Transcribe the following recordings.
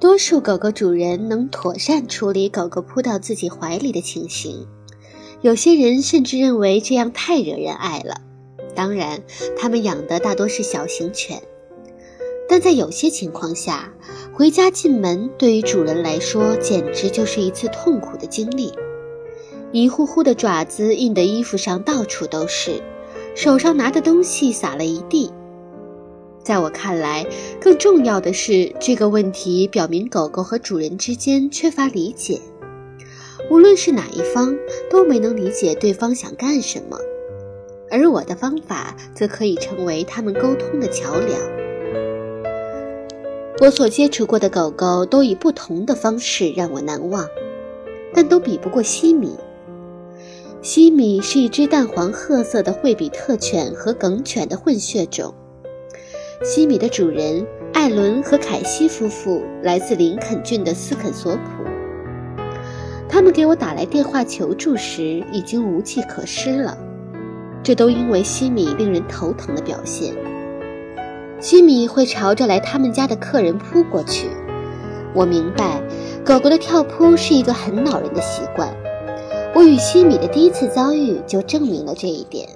多数狗狗主人能妥善处理狗狗扑到自己怀里的情形，有些人甚至认为这样太惹人爱了。当然，他们养的大多是小型犬，但在有些情况下，回家进门对于主人来说简直就是一次痛苦的经历。泥糊糊的爪子印的衣服上到处都是，手上拿的东西洒了一地。在我看来，更重要的是，这个问题表明狗狗和主人之间缺乏理解，无论是哪一方，都没能理解对方想干什么。而我的方法则可以成为他们沟通的桥梁。我所接触过的狗狗都以不同的方式让我难忘，但都比不过西米。西米是一只淡黄褐色的惠比特犬和梗犬的混血种。西米的主人艾伦和凯西夫妇来自林肯郡的斯肯索普。他们给我打来电话求助时，已经无计可施了。这都因为西米令人头疼的表现。西米会朝着来他们家的客人扑过去。我明白，狗狗的跳扑是一个很恼人的习惯。我与西米的第一次遭遇就证明了这一点。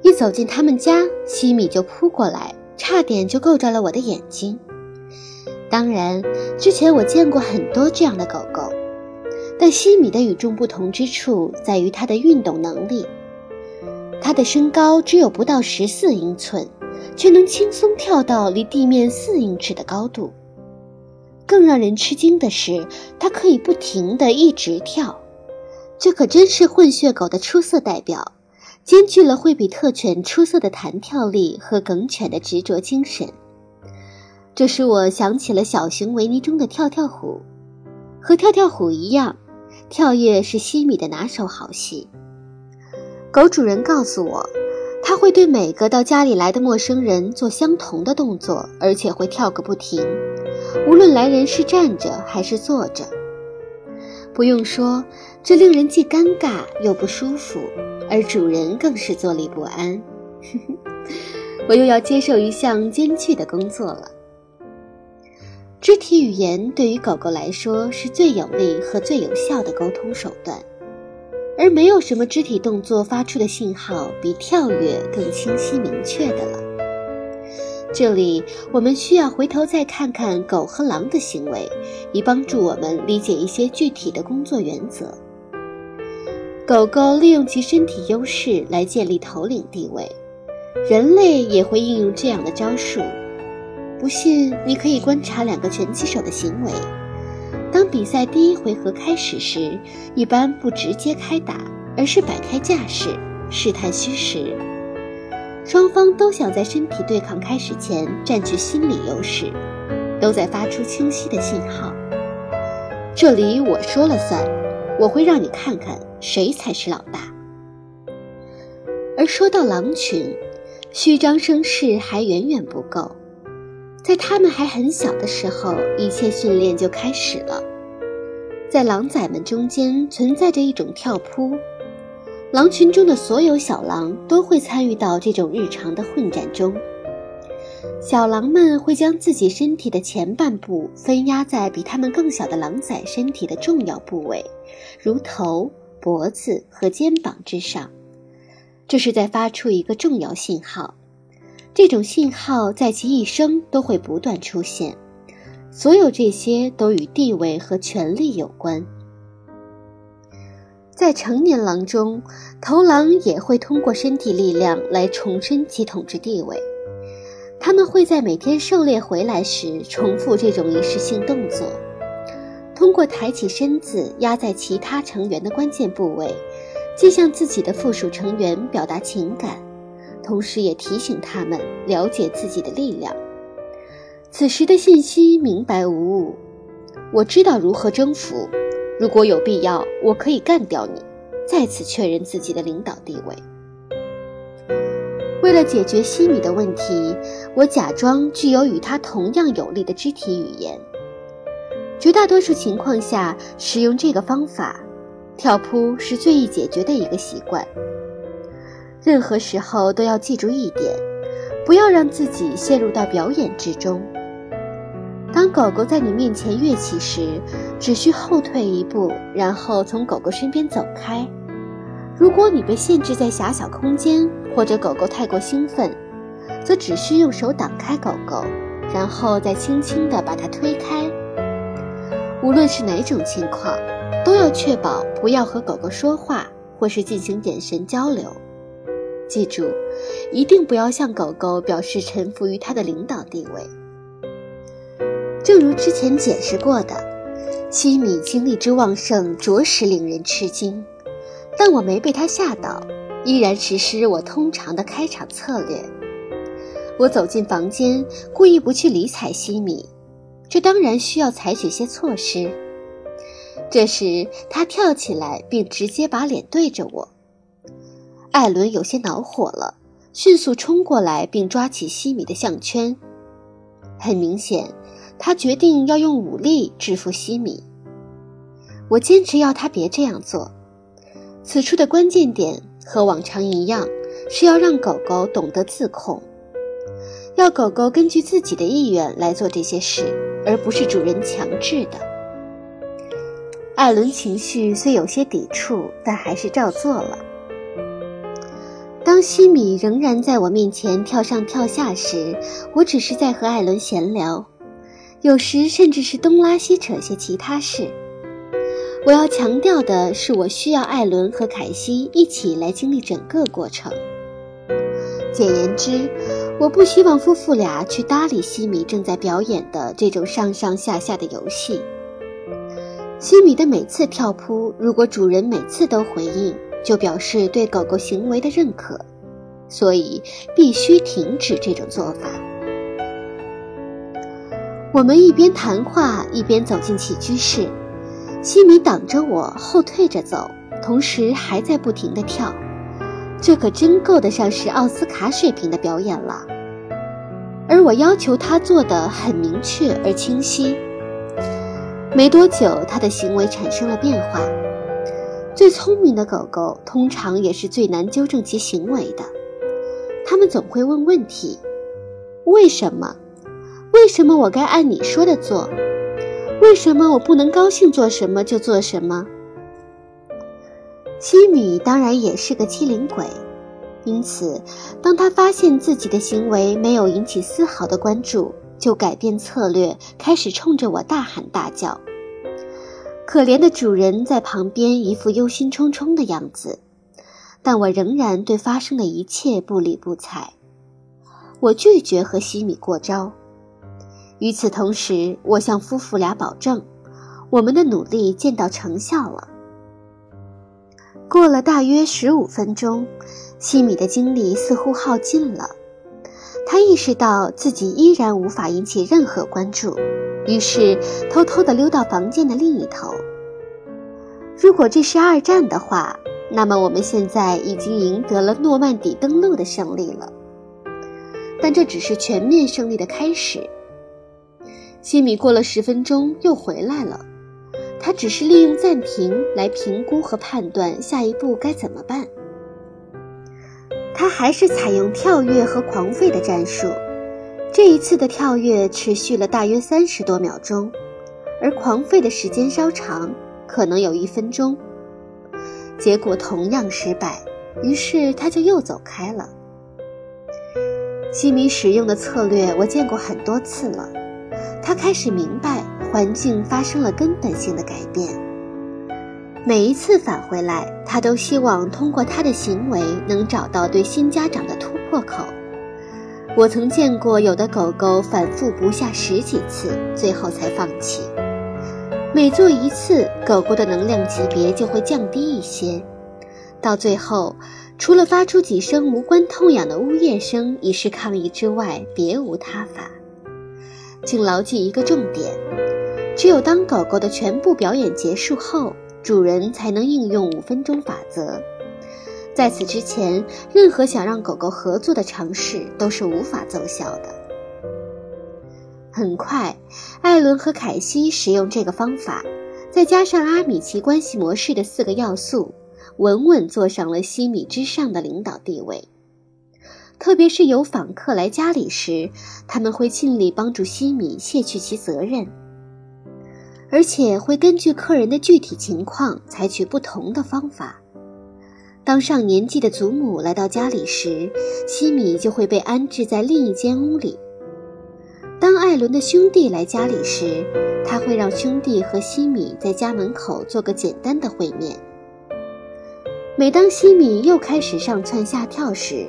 一走进他们家，西米就扑过来，差点就够着了我的眼睛。当然，之前我见过很多这样的狗狗，但西米的与众不同之处在于它的运动能力。它的身高只有不到十四英寸，却能轻松跳到离地面四英尺的高度。更让人吃惊的是，它可以不停地一直跳，这可真是混血狗的出色代表，兼具了惠比特犬出色的弹跳力和梗犬的执着精神。这使我想起了小熊维尼中的跳跳虎，和跳跳虎一样，跳跃是西米的拿手好戏。狗主人告诉我，他会对每个到家里来的陌生人做相同的动作，而且会跳个不停。无论来人是站着还是坐着，不用说，这令人既尴尬又不舒服，而主人更是坐立不安。我又要接受一项艰巨的工作了。肢体语言对于狗狗来说是最有力和最有效的沟通手段，而没有什么肢体动作发出的信号比跳跃更清晰明确的了。这里，我们需要回头再看看狗和狼的行为，以帮助我们理解一些具体的工作原则。狗狗利用其身体优势来建立头领地位，人类也会应用这样的招数。不信，你可以观察两个拳击手的行为。当比赛第一回合开始时，一般不直接开打，而是摆开架势，试探虚实。双方都想在身体对抗开始前占据心理优势，都在发出清晰的信号。这里我说了算，我会让你看看谁才是老大。而说到狼群，虚张声势还远远不够，在它们还很小的时候，一切训练就开始了。在狼崽们中间存在着一种跳扑。狼群中的所有小狼都会参与到这种日常的混战中。小狼们会将自己身体的前半部分压在比它们更小的狼崽身体的重要部位，如头、脖子和肩膀之上。这是在发出一个重要信号。这种信号在其一生都会不断出现。所有这些都与地位和权力有关。在成年狼中，头狼也会通过身体力量来重申其统治地位。他们会在每天狩猎回来时重复这种仪式性动作，通过抬起身子压在其他成员的关键部位，既向自己的附属成员表达情感，同时也提醒他们了解自己的力量。此时的信息明白无误，我知道如何征服。如果有必要，我可以干掉你，再次确认自己的领导地位。为了解决西米的问题，我假装具有与他同样有力的肢体语言。绝大多数情况下，使用这个方法，跳扑是最易解决的一个习惯。任何时候都要记住一点，不要让自己陷入到表演之中。狗狗在你面前跃起时，只需后退一步，然后从狗狗身边走开。如果你被限制在狭小空间，或者狗狗太过兴奋，则只需用手挡开狗狗，然后再轻轻地把它推开。无论是哪种情况，都要确保不要和狗狗说话，或是进行眼神交流。记住，一定不要向狗狗表示臣服于它的领导地位。正如之前解释过的，西米精力之旺盛，着实令人吃惊。但我没被他吓倒，依然实施我通常的开场策略。我走进房间，故意不去理睬西米。这当然需要采取些措施。这时，他跳起来，并直接把脸对着我。艾伦有些恼火了，迅速冲过来，并抓起西米的项圈。很明显，他决定要用武力制服西米。我坚持要他别这样做。此处的关键点和往常一样，是要让狗狗懂得自控，要狗狗根据自己的意愿来做这些事。而不是主人强制的。艾伦情绪虽有些抵触，但还是照做了。当西米仍然在我面前跳上跳下时，我只是在和艾伦闲聊，有时甚至是东拉西扯些其他事。我要强调的是，我需要艾伦和凯西一起来经历整个过程。简言之。我不希望夫妇俩去搭理西米正在表演的这种上上下下的游戏。西米的每次跳扑，如果主人每次都回应，就表示对狗狗行为的认可，所以必须停止这种做法。我们一边谈话一边走进起居室，西米挡着我后退着走，同时还在不停地跳。这可真够得上是奥斯卡水平的表演了，而我要求他做的很明确而清晰。没多久，他的行为产生了变化。最聪明的狗狗通常也是最难纠正其行为的，它们总会问问题：为什么？为什么我该按你说的做？为什么我不能高兴做什么就做什么？西米当然也是个机灵鬼，因此，当他发现自己的行为没有引起丝毫的关注，就改变策略，开始冲着我大喊大叫。可怜的主人在旁边一副忧心忡忡的样子，但我仍然对发生的一切不理不睬。我拒绝和西米过招。与此同时，我向夫妇俩保证，我们的努力见到成效了。过了大约十五分钟，西米的精力似乎耗尽了。他意识到自己依然无法引起任何关注，于是偷偷地溜到房间的另一头。如果这是二战的话，那么我们现在已经赢得了诺曼底登陆的胜利了。但这只是全面胜利的开始。西米过了十分钟又回来了。他只是利用暂停来评估和判断下一步该怎么办。他还是采用跳跃和狂吠的战术，这一次的跳跃持续了大约三十多秒钟，而狂吠的时间稍长，可能有一分钟。结果同样失败，于是他就又走开了。西米使用的策略我见过很多次了，他开始明白。环境发生了根本性的改变。每一次返回来，他都希望通过他的行为能找到对新家长的突破口。我曾见过有的狗狗反复不下十几次，最后才放弃。每做一次，狗狗的能量级别就会降低一些，到最后，除了发出几声无关痛痒的呜咽声以示抗议之外，别无他法。请牢记一个重点。只有当狗狗的全部表演结束后，主人才能应用五分钟法则。在此之前，任何想让狗狗合作的尝试都是无法奏效的。很快，艾伦和凯西使用这个方法，再加上阿米奇关系模式的四个要素，稳稳坐上了西米之上的领导地位。特别是有访客来家里时，他们会尽力帮助西米卸去其责任，而且会根据客人的具体情况采取不同的方法。当上年纪的祖母来到家里时，西米就会被安置在另一间屋里。当艾伦的兄弟来家里时，他会让兄弟和西米在家门口做个简单的会面。每当西米又开始上蹿下跳时，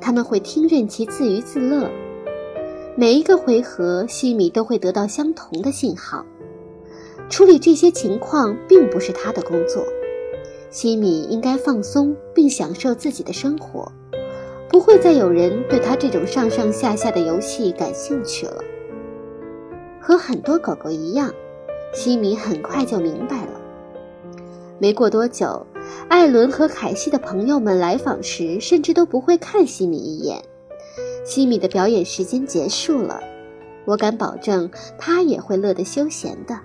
他们会听任其自娱自乐。每一个回合，西米都会得到相同的信号。处理这些情况并不是他的工作，西米应该放松并享受自己的生活，不会再有人对他这种上上下下的游戏感兴趣了。和很多狗狗一样，西米很快就明白了。没过多久，艾伦和凯西的朋友们来访时，甚至都不会看西米一眼。西米的表演时间结束了，我敢保证，他也会乐得休闲的。